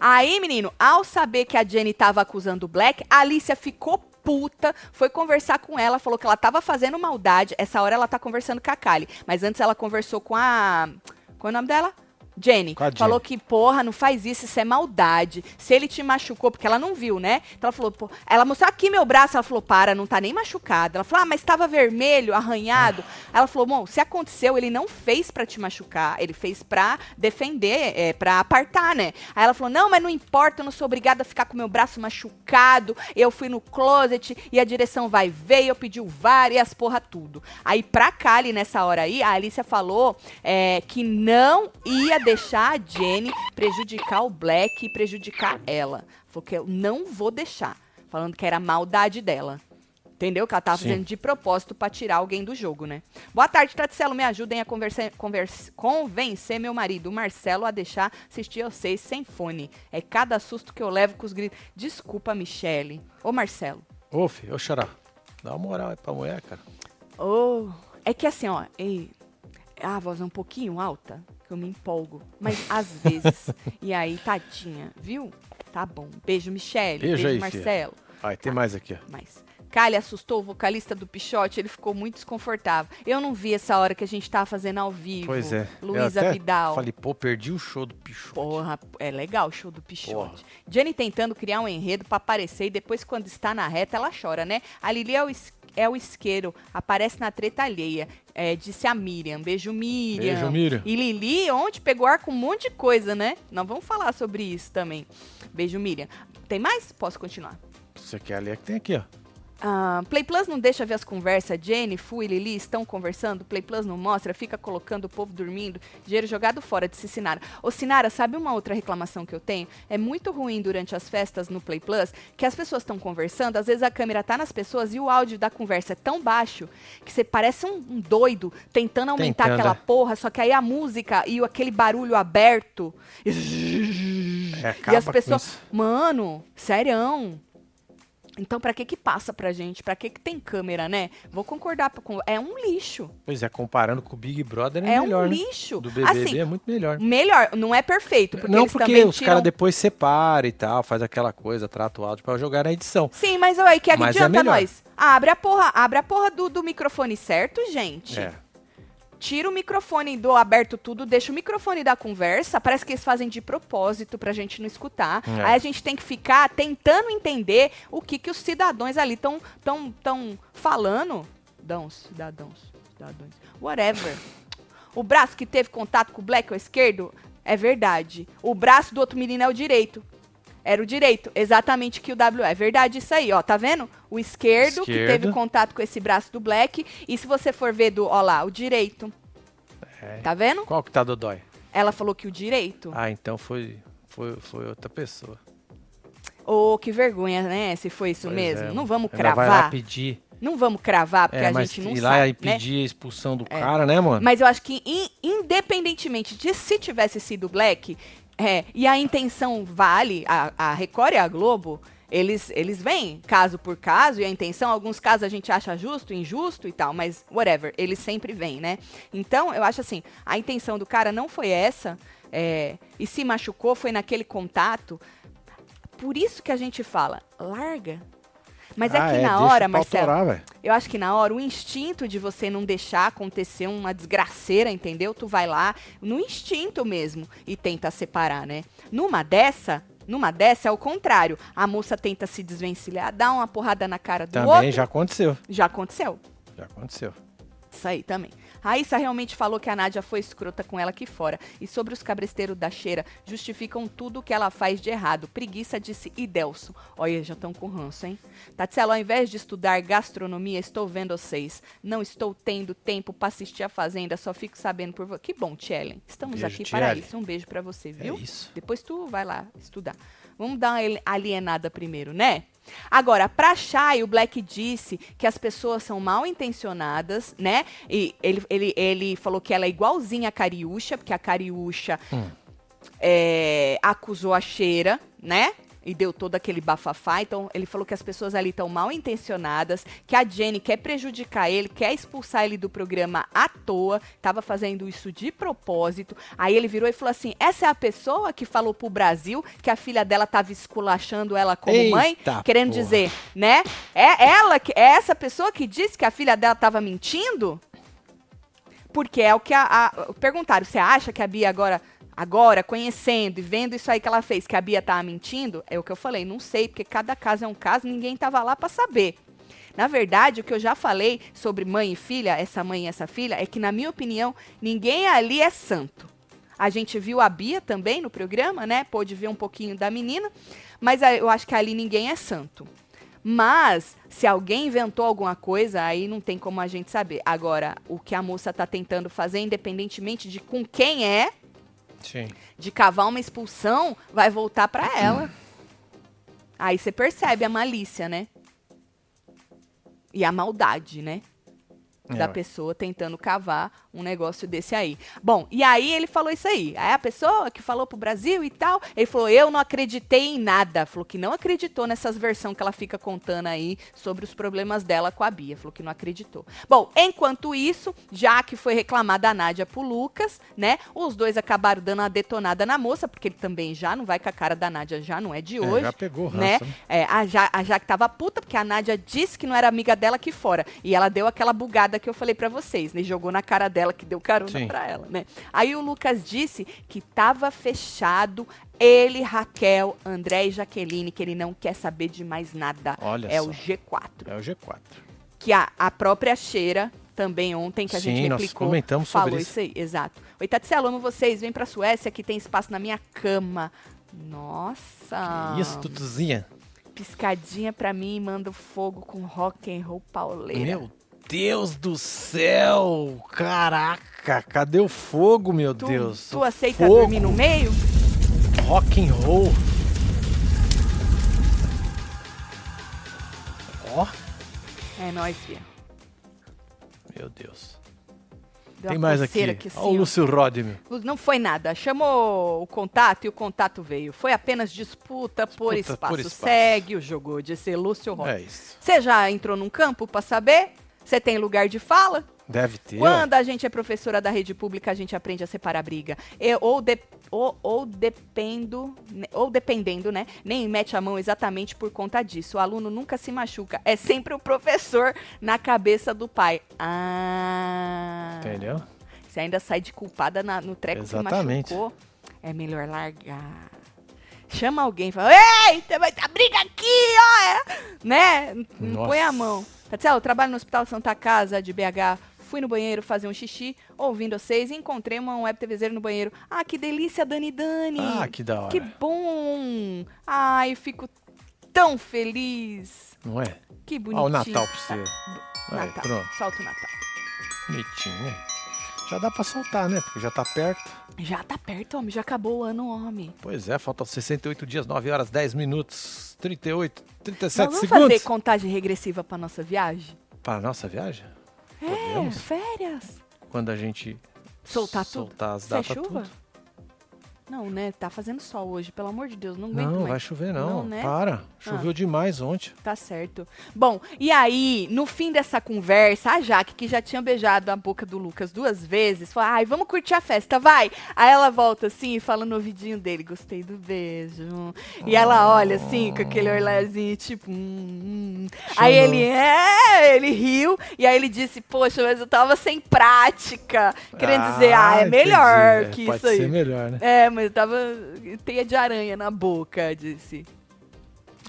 Aí, menino, ao saber que a Jenny tava acusando o Black, a Alicia ficou puta, foi conversar com ela, falou que ela tava fazendo maldade. Essa hora ela tá conversando com a Kali. Mas antes ela conversou com a. Qual é o nome dela? Jenny, falou que, porra, não faz isso, isso é maldade. Se ele te machucou, porque ela não viu, né? Então ela falou, pô, ela mostrou aqui meu braço, ela falou, para, não tá nem machucado. Ela falou, ah, mas tava vermelho, arranhado. Ela falou, bom, se aconteceu, ele não fez pra te machucar, ele fez pra defender, é, pra apartar, né? Aí ela falou, não, mas não importa, eu não sou obrigada a ficar com meu braço machucado, eu fui no closet e a direção vai ver, eu pedi o VAR e as porra tudo. Aí pra Kali, nessa hora aí, a Alicia falou é, que não ia deixar a Jenny prejudicar o Black e prejudicar ela. Falou que eu não vou deixar. Falando que era maldade dela. Entendeu? Que ela tava Sim. fazendo de propósito pra tirar alguém do jogo, né? Boa tarde, Taticelo. Me ajudem a conversa- convers- convencer meu marido, o Marcelo, a deixar assistir vocês sem fone. É cada susto que eu levo com os gritos. Desculpa, Michele. Ô, Marcelo. Ô, filho, ô, xará. Dá uma moral aí pra mulher, cara. Ô, é que assim, ó, ei, a voz é um pouquinho alta, que eu me empolgo. Mas às vezes. e aí, tadinha, viu? Tá bom. Beijo, Michele. Beijo Beijo, aí, Marcelo. Vai, tem mais aqui, ó. Mas. Kali assustou o vocalista do Pichote, ele ficou muito desconfortável. Eu não vi essa hora que a gente tava fazendo ao vivo. Pois é. Luísa Vidal. Falei, pô, perdi o show do bicho. Porra, é legal o show do Pichote. Porra. Jenny tentando criar um enredo pra aparecer e depois, quando está na reta, ela chora, né? A Lili é o, é o isqueiro, aparece na treta alheia. É, disse a Miriam. Beijo, Miriam. Beijo, Miriam. E Lili, ontem pegou ar com um monte de coisa, né? Nós vamos falar sobre isso também. Beijo, Miriam. Tem mais? Posso continuar? Você quer ler que tem aqui, ó. Ah, Play Plus não deixa ver as conversas. Jenny, Fu e Lili estão conversando. Play Plus não mostra, fica colocando o povo dormindo. Dinheiro jogado fora, disse Sinara. Ô, Sinara, sabe uma outra reclamação que eu tenho? É muito ruim durante as festas no Play Plus que as pessoas estão conversando, às vezes a câmera tá nas pessoas e o áudio da conversa é tão baixo que você parece um, um doido tentando aumentar Tentando, aquela porra, só que aí a música e o- aquele barulho aberto. É, e acaba as com pessoas. isso. Mano, serião. Então, pra que que passa pra gente? Pra que que tem câmera, né? Vou concordar com. É um lixo. Pois é, comparando com o Big Brother é, É, melhor, um né? lixo. Do BBB assim, é muito melhor. melhor. Não é perfeito. Porque não porque os tiram... caras depois separam e tal, faz aquela coisa, trata o áudio pra jogar na edição. Sim, mas aí, que Mas é adianta melhor. nós? Abre a porra, abre a porra do, do microfone certo, gente. É. Tira o microfone do aberto tudo, deixa o microfone da conversa. Parece que eles fazem de propósito pra gente não escutar. É. Aí a gente tem que ficar tentando entender o que, que os cidadãos ali estão tão, tão falando. Dãos, cidadãos, cidadãos. Whatever. O braço que teve contato com o Black é o esquerdo? É verdade. O braço do outro menino é o direito. Era o direito, exatamente que o W é. verdade isso aí, ó, tá vendo? O esquerdo, que Esquerdo. teve contato com esse braço do Black, e se você for ver do, ó lá, o direito. É. Tá vendo? Qual que tá Dodói? Ela falou que o direito. Ah, então foi, foi, foi outra pessoa. Ô, que vergonha, né? Se foi isso Pois mesmo. é, não vamos Ela vai lá cravar. pedir. Não vamos cravar, porque É, a gente não ir sabe, lá e né? pedir a expulsão do É. cara, né, mano? Mas eu acho que, in- independentemente de se tivesse sido Black, é, e a intenção vale, a, a Record e a Globo, eles, eles vêm caso por caso, e a intenção, alguns casos a gente acha justo, injusto e tal, mas whatever, eles sempre vêm, né? Então, eu acho assim, a intenção do cara não foi essa, é, e se machucou, foi naquele contato. Por isso que a gente fala, larga. Mas é Ah, que na deixa hora, Marcelo, autorar, eu acho que na hora, o instinto de você não deixar acontecer uma desgraceira, entendeu? Tu vai lá, no instinto mesmo, e tenta separar, né? Numa dessa, numa dessa é o contrário. A moça tenta se desvencilhar, dá uma porrada na cara do Também outro. já aconteceu. Já aconteceu. Já aconteceu. Isso aí também. Raíssa realmente falou que a Nádia foi escrota com ela aqui fora. E sobre os cabresteiros da cheira, justificam tudo que ela faz de errado. Preguiça, disse Idelson. Olha, já estão com ranço, hein? Tatsela, ao invés de estudar gastronomia, estou vendo vocês. Não estou tendo tempo para assistir a Fazenda, só fico sabendo por você. Que bom, Tchellen. Estamos Beijo, aqui para isso. Um beijo para você, viu? É isso. Depois tu vai lá estudar. Vamos dar uma alienada primeiro, né? Agora, pra Chay, o Black disse que as pessoas são mal intencionadas, né? E ele, ele, ele falou que ela é igualzinha a Cariúcha, porque a Cariúcha Hum. é, acusou a cheira, né? E deu todo aquele bafafá. Então, ele falou que as pessoas ali estão mal intencionadas, que a Jenny quer prejudicar ele, quer expulsar ele do programa à toa, tava fazendo isso de propósito. Aí ele virou e falou assim: essa é a pessoa que falou pro Brasil que a filha dela tava esculachando ela como mãe, Eita querendo porra. dizer, né? É ela que é essa pessoa que disse que a filha dela tava mentindo? Porque é o que a, a- perguntaram, você acha que a Bia agora Agora, conhecendo e vendo isso aí que ela fez, que a Bia tava mentindo, é o que eu falei, não sei, porque cada caso é um caso, ninguém tava lá para saber. Na verdade, o que eu já falei sobre mãe e filha, essa mãe e essa filha, é que, na minha opinião, ninguém ali é santo. A gente viu a Bia também no programa, né? Pôde ver um pouquinho da menina, mas eu acho que ali ninguém é santo. Mas, se alguém inventou alguma coisa, aí não tem como a gente saber. Agora, o que a moça está tentando fazer, independentemente de com quem é, Sim. de cavar uma expulsão, vai voltar para ela. Aí você percebe a malícia, né? E a maldade, né? É, da ué. pessoa tentando cavar um negócio desse aí. Bom, e aí ele falou isso aí. Aí a pessoa que falou pro Brasil e tal, ele falou: "Eu não acreditei em nada". Falou que não acreditou nessas versões que ela fica contando aí sobre os problemas dela com a Bia. Falou que não acreditou. Bom, enquanto isso, já que foi reclamada a Nádia pro Lucas, né? Os dois acabaram dando uma detonada na moça, porque ele também já não vai com a cara da Nádia, já não é de É, hoje já pegou ranço, né? né? É, a, ja a Jaque tava puta, porque a Nádia disse que não era amiga dela aqui fora. E ela deu aquela bugada que eu falei pra vocês, né? Jogou na cara dela, que deu carona pra ela, né? Aí o Lucas disse que tava fechado ele, Raquel, André e Jaqueline, que ele não quer saber de mais nada. Olha é só. o G4. É o G4. Que a, a própria Cheira também ontem que a Sim, gente nós replicou, comentamos sobre falou isso. isso aí, exato. Oi, Tatselo, amo vocês, vem pra Suécia que tem espaço na minha cama. Nossa. Isso, Tutuzinha. piscadinha pra mim e manda fogo com rock and roll pauleira. Meu Deus do céu! Caraca, cadê o fogo, meu tu, Deus? tu aceita Fogo, dormir no meio? Rock and roll. Ó, É nóis, filha. meu Deus. Deu Tem mais aqui. aqui assim, Ó, o. Lúcio Rodme. Não foi nada. Chamou o contato e o contato veio. Foi apenas disputa, por, Disputa espaço. por espaço. Segue o jogo, disse Lúcio Rocha. É isso. Você já entrou num campo pra saber? Você tem lugar de fala? Deve ter. Quando a gente é professora da rede pública, a gente aprende a separar a briga. Eu- ou, de- ou, ou dependo, né, ou dependendo, né? Nem mete a mão exatamente por conta disso. O aluno nunca se machuca. É sempre o professor na cabeça do pai. Ah. Entendeu? Você ainda sai de culpada na- no treco Exatamente. que machucou. É melhor largar. Chama alguém e fala: Eita, vai dar briga aqui, ó! é." Né? Não põe a mão. Tatiana, eu trabalho no Hospital Santa Casa de BH. Fui no banheiro fazer um xixi, ouvindo vocês, e encontrei uma web TVzeira no banheiro. Ah, que delícia, Dani Dani! Ah, que da hora. Que bom! Ai, eu fico tão feliz. Não é? Que bonitinho. Ó, o Natal pra você. Aí, Natal. pronto. Solta o Natal. Bonitinho, né? Já dá pra soltar, né? Porque já tá perto. Já tá perto, homem. Já acabou o ano, homem. Pois é, faltam 68 dias, 9 horas, 10 minutos, 38, 37 Nós vamos segundos. fazer contagem regressiva pra nossa viagem? Para nossa viagem? É, Podemos? férias. Quando a gente Soltar tudo? soltar as Isso é datas tudo. Não, né? Tá fazendo sol hoje, pelo amor de Deus, não aguento Não, mais. vai chover não. Não, né? Para. Choveu demais ontem. Tá certo. Bom, e aí, no fim dessa conversa, a Jaque, que já tinha beijado a boca do Lucas duas vezes, falou: ai, vamos curtir a festa, vai. Aí ela volta assim e fala no ouvidinho dele: gostei do beijo. E ela olha assim, com aquele olharzinho, tipo. Hum, hum. Aí ele, é, ele riu, e aí ele disse: poxa, mas eu tava sem prática. Querendo dizer, ah, é melhor entendi. que É, Pode isso aí. ser melhor, né? É, mas eu tava teia de aranha na boca, disse.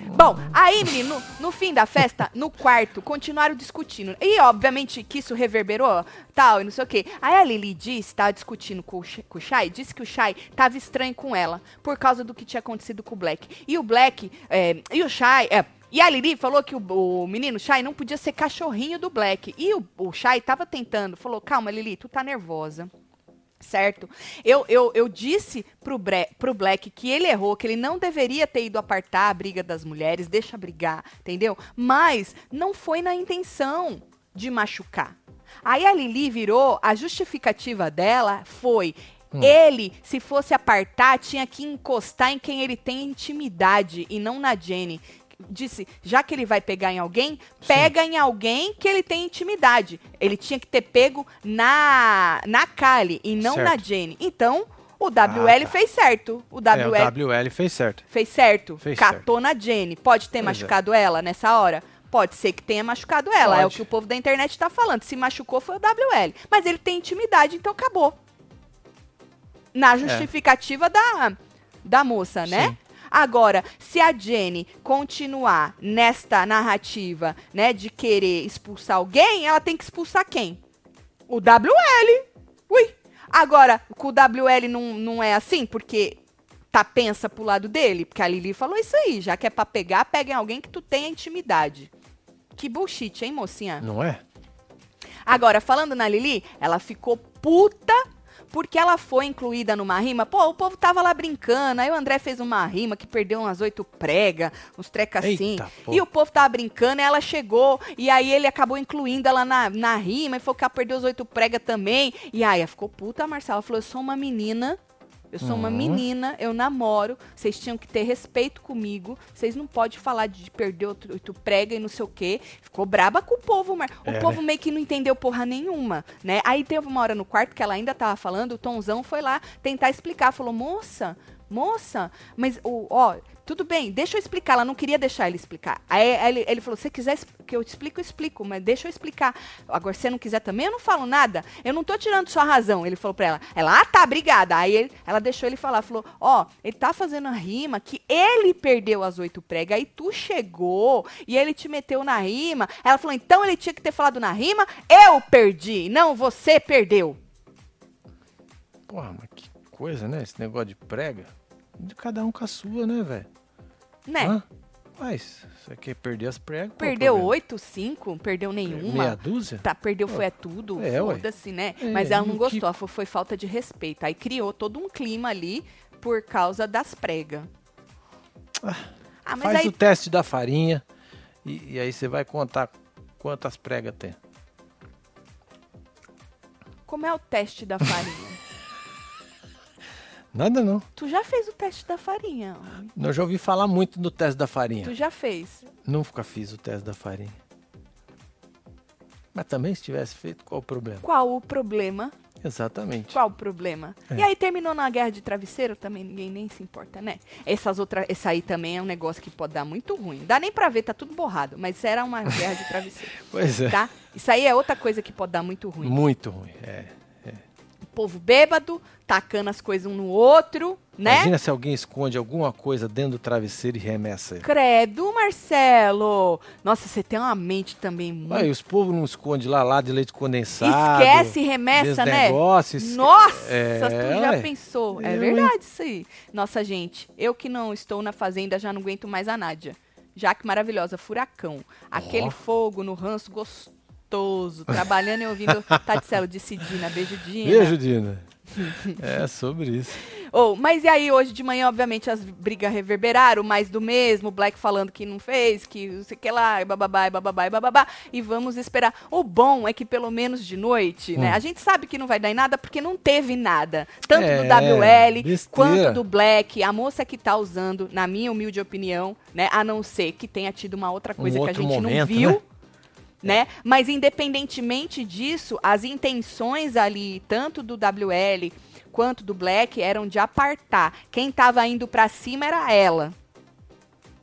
Bom, aí, menino, no, fim da festa, no quarto, continuaram discutindo. E, obviamente, que isso reverberou, tal, e não sei o quê. Aí a Lili disse, tava discutindo com com o Shai, disse que o Shai tava estranho com ela, por causa do que tinha acontecido com o Black. E o Black, é, e o Shai, é, e a Lili falou que o, o menino Shai não podia ser cachorrinho do Black. E o, o Shai tava tentando, falou, calma, Lili, tu tá nervosa. Certo? Eu, eu, eu disse pro, Bre pro Black que ele errou, que ele não deveria ter ido apartar a briga das mulheres, deixa brigar, entendeu? Mas não foi na intenção de machucar. Aí a Lili virou, a justificativa dela foi. Ele, se fosse apartar, tinha que encostar em quem ele tem intimidade e não na Jenny. Disse, já que ele vai pegar em alguém, pega em alguém que ele tem intimidade. Ele tinha que ter pego na, na Kali e não na Certo. Jenny. Então, o WL tá. fez certo. O É, WL o WL fez certo. fez certo. Fez Catou na Jenny. Pode ter Pois é. machucado ela nessa hora? Pode ser que tenha machucado ela. É o Pode. que o povo da internet tá falando. Se machucou foi o WL. Mas ele tem intimidade, então acabou. Na justificativa da, da moça, né? Agora, se a Jenny continuar nesta narrativa, né, de querer expulsar alguém, ela tem que expulsar quem? O WL. Ui. Agora, com o WL não, não é assim, porque tá pensa pro lado dele, porque a Lili falou isso aí, já que é pra pegar, peguem alguém que tu tenha intimidade. Que bullshit, hein, mocinha? Não é? Agora, falando na Lili, ela ficou puta porque ela foi incluída numa rima. Pô, o povo tava lá brincando. Aí o André fez uma rima que perdeu umas oito pregas, uns trecas assim. Pô. E o povo tava brincando, ela chegou. E aí ele acabou incluindo ela na, na rima. E falou que ela perdeu os oito pregas também. E aí ela ficou puta, a Marcela falou: Eu sou uma menina. Eu sou uma Uhum. menina, eu namoro, vocês tinham que ter respeito comigo, vocês não podem falar de perder outro, outro prega e não sei o quê. Ficou braba com o povo, mas o É, povo né? meio que não entendeu porra nenhuma, né? Aí teve uma hora no quarto que ela ainda tava falando, o Tonzão foi lá tentar explicar, falou, moça, moça, mas, o, ó, tudo bem, deixa eu explicar, ela não queria deixar ele explicar. Aí ele, ele falou, se quiser que eu explico, eu explico, mas deixa eu explicar. Agora, se você não quiser também, eu não falo nada, eu não tô tirando sua razão, ele falou pra ela. Ela, ah, tá, obrigada. Aí ele- ela deixou ele falar, falou, ó, ele tá fazendo a rima que ele perdeu as oito pregas, aí tu chegou e ele te meteu na rima. Ela falou, então ele tinha que ter falado na rima, eu perdi, não você perdeu. Porra, mas que coisa, né? Esse negócio de prega. De cada um com a sua, né, velho? Né? Hã? Mas, você quer perder as pregas? Perdeu oito, cinco, perdeu nenhuma. Meia dúzia? Tá, perdeu foi é tudo, É, foda-se, né? É, Mas ela não gostou, que- foi falta de respeito. Aí criou todo um clima ali por causa das pregas. Ah, mas Faz aí o teste da farinha e, e aí você vai contar quantas pregas tem. como é o teste da farinha? Nada não. tu já fez o teste da farinha? homem. Eu já ouvi falar muito do teste da farinha. Tu já fez. Nunca fiz o teste da farinha. Mas também se tivesse feito, qual o problema? Qual o problema? Exatamente. Qual o problema? É. E aí terminou na guerra de travesseiro, também ninguém nem se importa, né? Essas outras, essa aí também é um negócio que pode dar muito ruim. Dá nem pra ver, tá tudo borrado, mas era uma guerra de travesseiro, Pois é. tá? Isso aí é outra coisa que pode dar muito ruim. Muito ruim. É. Povo bêbado, tacando as coisas um no outro, né? Imagina se alguém esconde alguma coisa dentro do travesseiro e remessa. Credo, Marcelo! Nossa, você tem uma mente também muito. Aí os povos não escondem lá, lá de leite condensado. Esquece e remessa, né? negócio, esque- Nossa, É, tu já pensou? É verdade isso aí. Nossa, gente, eu que não estou na fazenda já não aguento mais a Nádia. Jaque maravilhosa, furacão. Aquele Ó. fogo no ranço gostoso. Trabalhando e ouvindo Taticelo de Cidina. Beijo, Dina. Beijo, Dina. é sobre isso. Oh, mas e aí, hoje de manhã, obviamente, as brigas reverberaram, mais do mesmo, Black falando que não fez, que não sei o que lá, e bababá, e bababá, e bababá, e vamos esperar. O bom é que pelo menos de noite, né, Hum. a gente sabe que não vai dar em nada porque não teve nada. Tanto É, do WL, besteira. quanto do Black, a moça que tá usando, na minha humilde opinião, né, a não ser que tenha tido uma outra coisa que a gente não momento, viu, né? Né? Mas independentemente disso, as intenções ali, tanto do WL quanto do Black, eram de apartar. Quem tava indo pra cima era ela,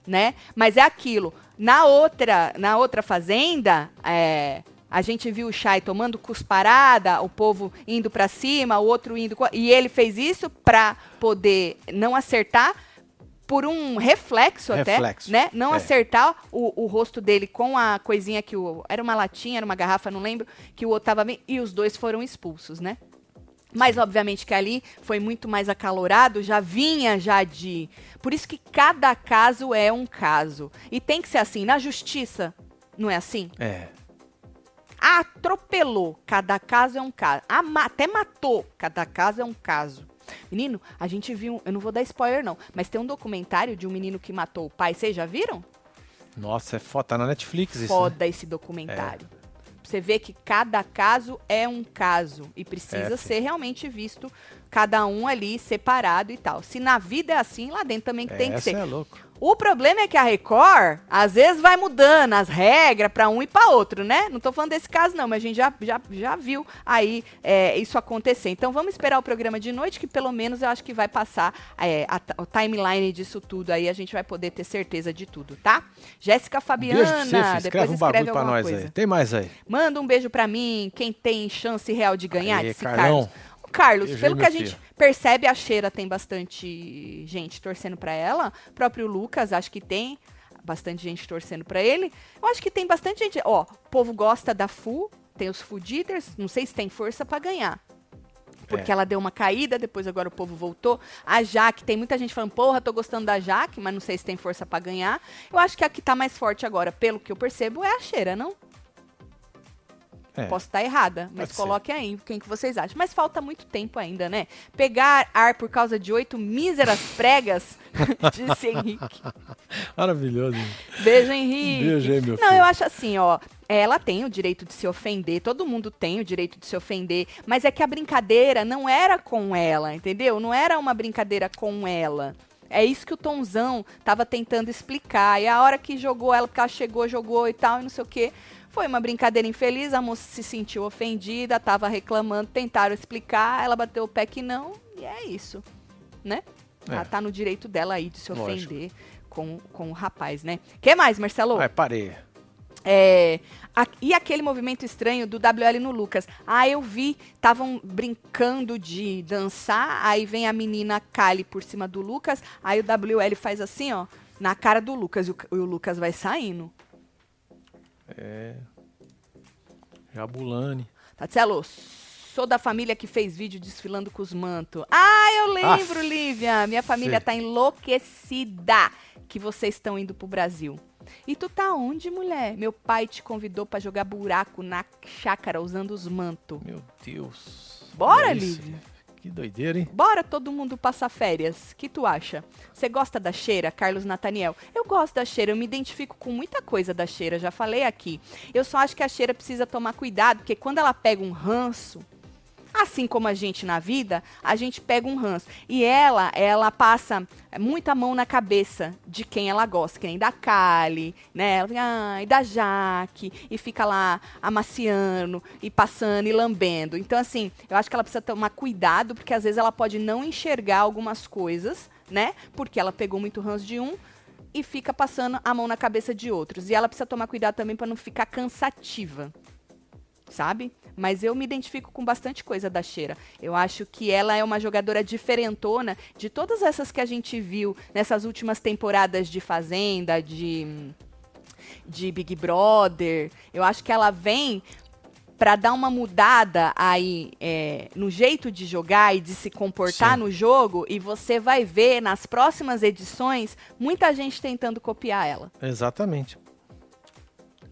né? Mas é aquilo. Na outra, na outra fazenda, é, a gente viu o Shai tomando cusparada, o povo indo pra cima, o outro indo e ele fez isso pra poder não acertar por um reflexo, Reflexo, até, né? Não é. acertar o, o rosto dele com a coisinha que o era uma latinha, era uma garrafa, não lembro, que o outro tava bem, e os dois foram expulsos, né? Mas obviamente que ali foi muito mais acalorado, já vinha já de. Por isso que cada caso é um caso. E tem que ser assim, na justiça, não é assim? É. Atropelou, cada caso é um caso. Ama- até matou, cada caso é um caso. Menino, a gente viu, eu não vou dar spoiler não, mas tem um documentário de um menino que matou o pai, vocês já viram? Nossa, é foda. Tá na Netflix isso. né? Foda esse documentário. Você vê que cada caso é um caso e precisa É, ser realmente visto cada um ali separado e tal. Se na vida é assim, lá dentro também tem que ser. é louco. O problema é que a Record, às vezes, vai mudando as regras pra um e pra outro, né? Não tô falando desse caso, não, mas a gente já, já, já viu aí é, isso acontecer. Então vamos esperar o programa de noite, que pelo menos eu acho que vai passar é, a, o timeline disso tudo aí, a gente vai poder ter certeza de tudo, tá? Jéssica Fabiana, Beijo pra você, filho. depois Escreve um escreve pra alguma nós coisa. aí. Tem mais aí. Manda um beijo pra mim, quem tem chance real de ganhar, Aí, disse Carlão. Carlos. Carlos, pelo que a gente percebe, a Cheira tem bastante gente torcendo pra ela. O próprio Lucas, acho que tem bastante gente torcendo pra ele. Eu acho que tem bastante gente. Ó, o povo gosta da Fu, tem os Fuditers, não sei se tem força pra ganhar. Porque É. ela deu uma caída, depois agora o povo voltou. A Jaque, tem muita gente falando, porra, tô gostando da Jaque, mas não sei se tem força pra ganhar. Eu acho que a que tá mais forte agora, pelo que eu percebo, é a Cheira, não? É. Posso estar errada, mas Pode ser. coloque aí quem que vocês acham. Mas falta muito tempo ainda, né? Pegar ar por causa de oito míseras pregas, disse Henrique. Maravilhoso. Beijo, Henrique. Beijo aí, meu Não, filho. eu acho assim, ó. Ela tem o direito de se ofender, todo mundo tem o direito de se ofender, mas é que a brincadeira não era com ela, entendeu? Não era uma brincadeira com ela. É isso que o Tonzão tava tentando explicar. E a hora que jogou ela, porque ela chegou, jogou e tal, e não sei o quê. Foi uma brincadeira infeliz, a moça se sentiu ofendida, tava reclamando, tentaram explicar, ela bateu o pé que não, e é isso, né? Ela É. tá no direito dela aí de se Lógico. ofender com, com o rapaz, né? que mais, Marcelo? Vai, parei. É, a- e aquele movimento estranho do WL no Lucas. Ah, eu vi, estavam brincando de dançar, aí vem a menina Kali por cima do Lucas, aí o WL faz assim, ó, na cara do Lucas, e o, e o Lucas vai saindo. É. Jabulani. Tatielo, sou da família que fez vídeo desfilando com os mantos. Ah, eu lembro, Aff, Lívia. Minha família sei. tá enlouquecida que vocês estão indo pro Brasil. E tu tá onde, mulher? Meu pai te convidou pra jogar buraco na chácara usando os mantos. Meu Deus. Bora, Olha isso. Lívia. Que doideira, hein? Bora todo mundo passar férias. Que tu acha? Você gosta da cheira, Carlos Nathaniel? Eu gosto da cheira, eu me identifico com muita coisa da cheira, já falei aqui. Eu só acho que a cheira precisa tomar cuidado, porque quando ela pega um ranço, assim como a gente na vida, a gente pega um ranço. E ela, ela passa muita mão na cabeça de quem ela gosta, que nem da Kali, né? Ela fica, ai, da Jaque, e fica lá amaciando, e passando, e lambendo. Então, assim, eu acho que ela precisa tomar cuidado, porque às vezes ela pode não enxergar algumas coisas, né? Porque ela pegou muito ranço de um e fica passando a mão na cabeça de outros. E ela precisa tomar cuidado também para não ficar cansativa sabe? Mas eu me identifico com bastante coisa da Cheira. Eu acho que ela é uma jogadora diferentona de todas essas que a gente viu nessas últimas temporadas de Fazenda, de, de Big Brother. Eu acho que ela vem para dar uma mudada aí é, no jeito de jogar e de se comportar Sim. no jogo e você vai ver nas próximas edições muita gente tentando copiar ela. Exatamente.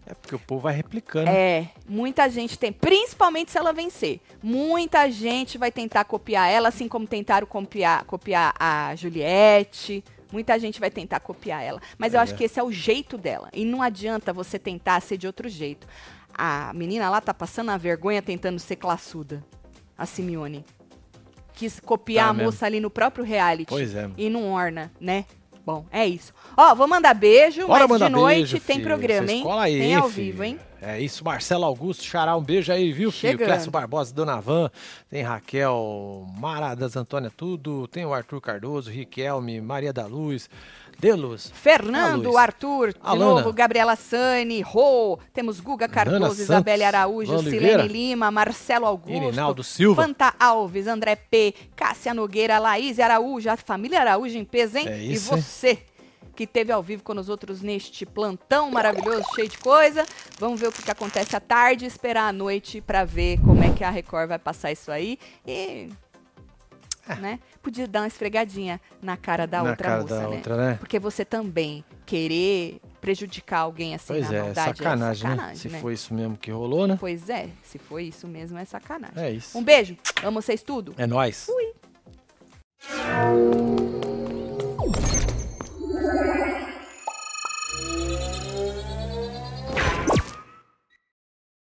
É porque o povo vai replicando. É, muita gente tem, principalmente se ela vencer. Muita gente vai tentar copiar ela, assim como tentaram copiar, copiar a Juliette. Muita gente vai tentar copiar ela. Mas eu É. acho que esse é o jeito dela. E não adianta você tentar ser de outro jeito. A menina lá tá passando a vergonha tentando ser classuda. A Simeone. Quis copiar Tá a mesmo. moça ali no próprio reality. Pois é. E não orna, né? Bom, é isso. Ó, vou mandar beijo, Bora mas de noite beijo, tem filho. programa, Vocês hein? aí, tem ao filho. vivo, hein? É isso, Marcelo Augusto, Xará, um beijo aí, viu, filho? Chegando. Clécio Barbosa, Dona Van, tem Raquel, Mara das Antônia Tudo, tem o Arthur Cardoso, Riquelme, Maria da Luz, Deluz. Fernando, Luiz. Arthur, de Alana. novo, Gabriela Sani, Rô, temos Guga Cardoso, Santos, Isabelle Araújo, Silene. Lima, Marcelo Augusto, Irinaldo Silva. Fanta Alves, André P, Cássia Nogueira, Laís Araújo, a família Araújo em peso, hein? É e isso, hein? Que teve ao vivo com nós outros neste plantão maravilhoso, cheio de coisa. Vamos ver o que, que acontece à tarde, esperar a noite pra ver como é que a Record vai passar isso aí. E. Né? Podia dar uma esfregadinha na cara da Na outra cara moça, da né? outra, né? Porque você também querer prejudicar alguém assim Pois na é, maldade sacanagem, é sacanagem, Se né? foi isso mesmo que rolou, né? Pois é, se foi isso mesmo, é sacanagem. É isso. Um beijo, amo vocês tudo. É nóis. Fui. Thank you.